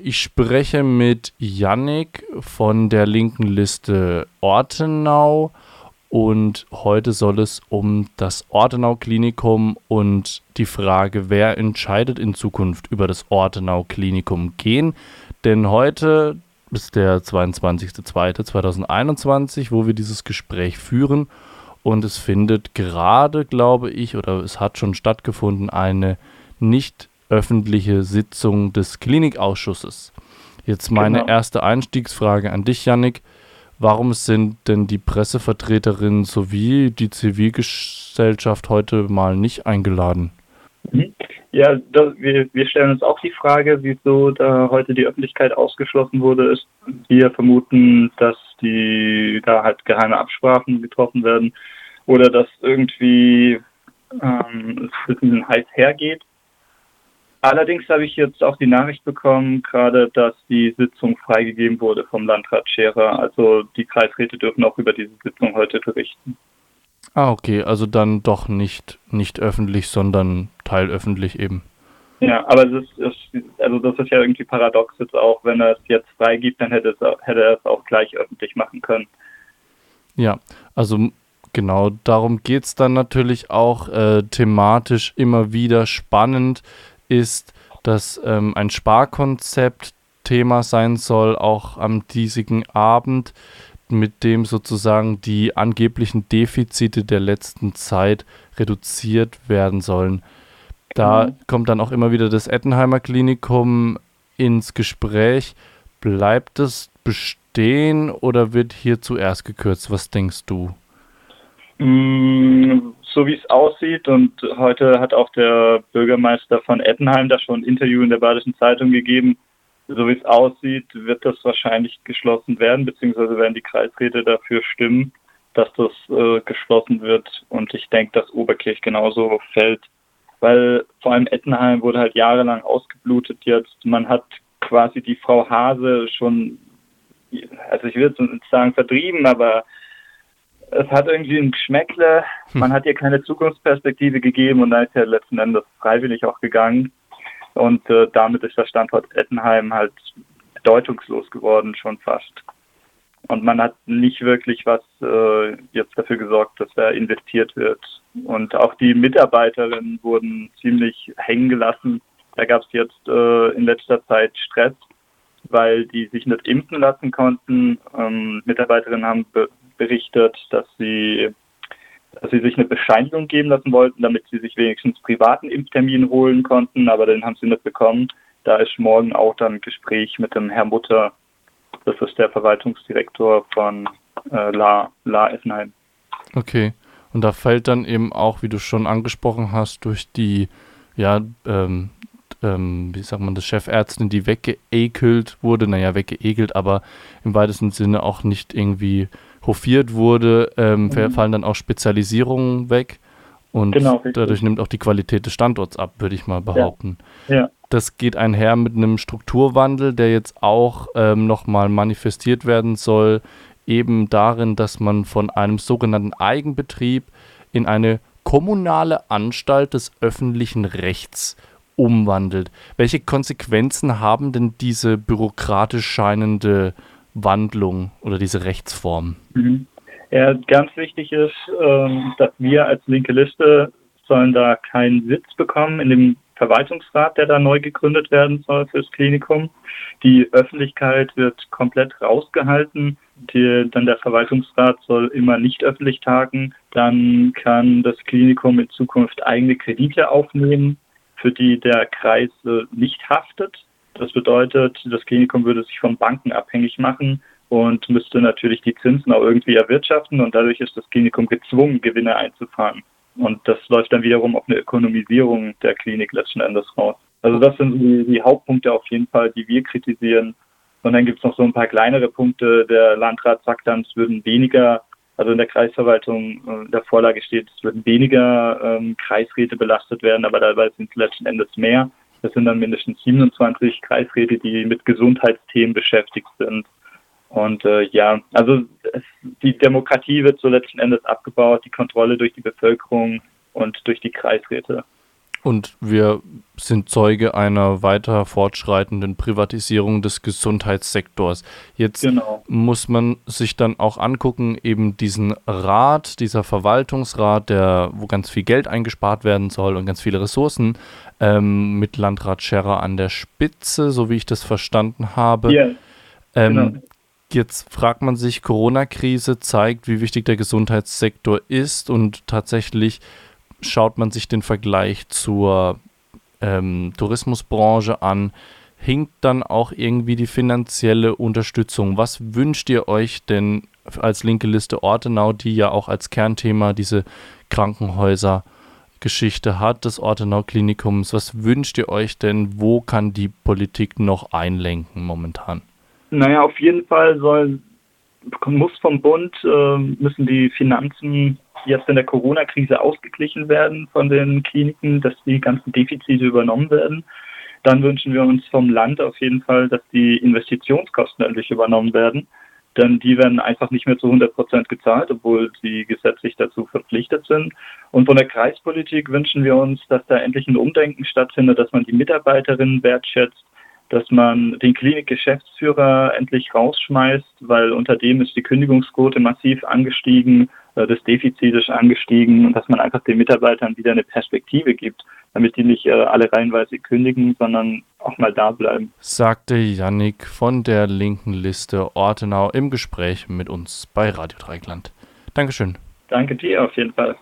Ich spreche mit Yannick von der linken Liste Ortenau und heute soll es um das Ortenau Klinikum und die Frage, wer entscheidet in Zukunft über das Ortenau Klinikum gehen. Denn heute ist der 22.02.2021, wo wir dieses Gespräch führen und es findet gerade, glaube ich, oder es hat schon stattgefunden, eine nicht öffentliche Sitzung des Klinikausschusses. Jetzt meine genau. erste Einstiegsfrage an dich, Yannick. Warum sind denn die Pressevertreterinnen sowie die Zivilgesellschaft heute mal nicht eingeladen? Mhm. Ja, das, wir, wir stellen uns auch die Frage, wieso da heute die Öffentlichkeit ausgeschlossen wurde. Ist, wir vermuten, dass die da halt geheime Absprachen getroffen werden oder dass irgendwie ähm, es ein bisschen heiß hergeht. Allerdings habe ich jetzt auch die Nachricht bekommen, gerade, dass die Sitzung freigegeben wurde vom Landrat Scherer. Also die Kreisräte dürfen auch über diese Sitzung heute berichten. Ah, okay, also dann doch nicht, nicht öffentlich, sondern teilöffentlich eben. Ja, aber es ist, es, also das ist ja irgendwie paradox jetzt auch, wenn er es jetzt freigibt, dann hätte, es, hätte er es auch gleich öffentlich machen können. Ja, also genau, darum geht es dann natürlich auch äh, thematisch immer wieder spannend ist, dass ähm, ein Sparkonzept Thema sein soll, auch am diesigen Abend, mit dem sozusagen die angeblichen Defizite der letzten Zeit reduziert werden sollen. Da mhm. kommt dann auch immer wieder das Ettenheimer Klinikum ins Gespräch. Bleibt es bestehen oder wird hier zuerst gekürzt? Was denkst du? So wie es aussieht, und heute hat auch der Bürgermeister von Ettenheim da schon ein Interview in der Badischen Zeitung gegeben, so wie es aussieht, wird das wahrscheinlich geschlossen werden, beziehungsweise werden die Kreisräte dafür stimmen, dass das äh, geschlossen wird. Und ich denke, dass Oberkirch genauso fällt, weil vor allem Ettenheim wurde halt jahrelang ausgeblutet jetzt. Man hat quasi die Frau Hase schon, also ich würde sagen vertrieben, aber es hat irgendwie ein Geschmäckle. Hm. Man hat ihr keine Zukunftsperspektive gegeben und dann ist er letzten Endes freiwillig auch gegangen. Und äh, damit ist der Standort Ettenheim halt bedeutungslos geworden, schon fast. Und man hat nicht wirklich was äh, jetzt dafür gesorgt, dass da investiert wird. Und auch die Mitarbeiterinnen wurden ziemlich hängen gelassen. Da gab es jetzt äh, in letzter Zeit Stress, weil die sich nicht impfen lassen konnten. Ähm, Mitarbeiterinnen haben be berichtet, dass sie, dass sie sich eine Bescheinigung geben lassen wollten, damit sie sich wenigstens privaten Impftermin holen konnten, aber den haben sie nicht bekommen. Da ist morgen auch dann ein Gespräch mit dem Herrn Mutter, das ist der Verwaltungsdirektor von äh, La, La Effenheim. Okay. Und da fällt dann eben auch, wie du schon angesprochen hast, durch die, ja, ähm, ähm, wie sagt man das, Chefärztin, die weggeekelt wurde, naja, weggeekelt, aber im weitesten Sinne auch nicht irgendwie hofiert wurde, ähm, mhm. fallen dann auch Spezialisierungen weg. Und genau, dadurch nimmt auch die Qualität des Standorts ab, würde ich mal behaupten. Ja. ja. Das geht einher mit einem Strukturwandel, der jetzt auch ähm, nochmal manifestiert werden soll, eben darin, dass man von einem sogenannten Eigenbetrieb in eine kommunale Anstalt des öffentlichen Rechts umwandelt. Welche Konsequenzen haben denn diese bürokratisch scheinende Wandlung oder diese Rechtsform? Mhm. Ja, ganz wichtig ist, ähm, dass wir als linke Liste sollen da keinen Sitz bekommen in dem Verwaltungsrat, der da neu gegründet werden soll fürs Klinikum. Die Öffentlichkeit wird komplett rausgehalten. Die, dann der Verwaltungsrat soll immer nicht öffentlich tagen. Dann kann das Klinikum in Zukunft eigene Kredite aufnehmen, für die der Kreis nicht haftet. Das bedeutet, das Klinikum würde sich von Banken abhängig machen und müsste natürlich die Zinsen auch irgendwie erwirtschaften und dadurch ist das Klinikum gezwungen, Gewinne einzufahren. Und das läuft dann wiederum auf eine Ökonomisierung der Klinik letzten Endes raus. Also das sind die, die Hauptpunkte auf jeden Fall, die wir kritisieren. Und dann gibt es noch so ein paar kleinere Punkte. Der Landrat sagt dann, es würden weniger, also in der Kreisverwaltung äh, in der Vorlage steht, es würden weniger ähm, Kreisräte belastet werden, aber dabei sind es letzten Endes mehr. Das sind dann mindestens 27 Kreisräte, die mit Gesundheitsthemen beschäftigt sind. Und äh, ja, also es, die Demokratie wird so letzten Endes abgebaut, die Kontrolle durch die Bevölkerung und durch die Kreisräte. Und wir sind Zeuge einer weiter fortschreitenden Privatisierung des Gesundheitssektors. Jetzt genau. muss man sich dann auch angucken, eben diesen Rat, dieser Verwaltungsrat, der, wo ganz viel Geld eingespart werden soll und ganz viele Ressourcen, ähm, mit Landrat Scherrer an der Spitze, so wie ich das verstanden habe. Yeah. Ähm, genau. Jetzt fragt man sich, Corona-Krise zeigt, wie wichtig der Gesundheitssektor ist und tatsächlich schaut man sich den Vergleich zur ähm, Tourismusbranche an, hinkt dann auch irgendwie die finanzielle Unterstützung. Was wünscht ihr euch denn als linke Liste Ortenau, die ja auch als Kernthema diese Krankenhäuser-Geschichte hat, des Ortenau-Klinikums? Was wünscht ihr euch denn? Wo kann die Politik noch einlenken momentan? Naja, auf jeden Fall soll, muss vom Bund, äh, müssen die Finanzen jetzt in der Corona-Krise ausgeglichen werden von den Kliniken, dass die ganzen Defizite übernommen werden. Dann wünschen wir uns vom Land auf jeden Fall, dass die Investitionskosten endlich übernommen werden. Denn die werden einfach nicht mehr zu 100 Prozent gezahlt, obwohl sie gesetzlich dazu verpflichtet sind. Und von der Kreispolitik wünschen wir uns, dass da endlich ein Umdenken stattfindet, dass man die Mitarbeiterinnen wertschätzt, dass man den Klinikgeschäftsführer endlich rausschmeißt, weil unter dem ist die Kündigungsquote massiv angestiegen, äh, das Defizit ist angestiegen und dass man einfach den Mitarbeitern wieder eine Perspektive gibt, damit die nicht äh, alle reihenweise kündigen, sondern auch mal da bleiben. Sagte Yannick von der linken Liste Ortenau im Gespräch mit uns bei Radio Dreigland. Dankeschön. Danke dir auf jeden Fall.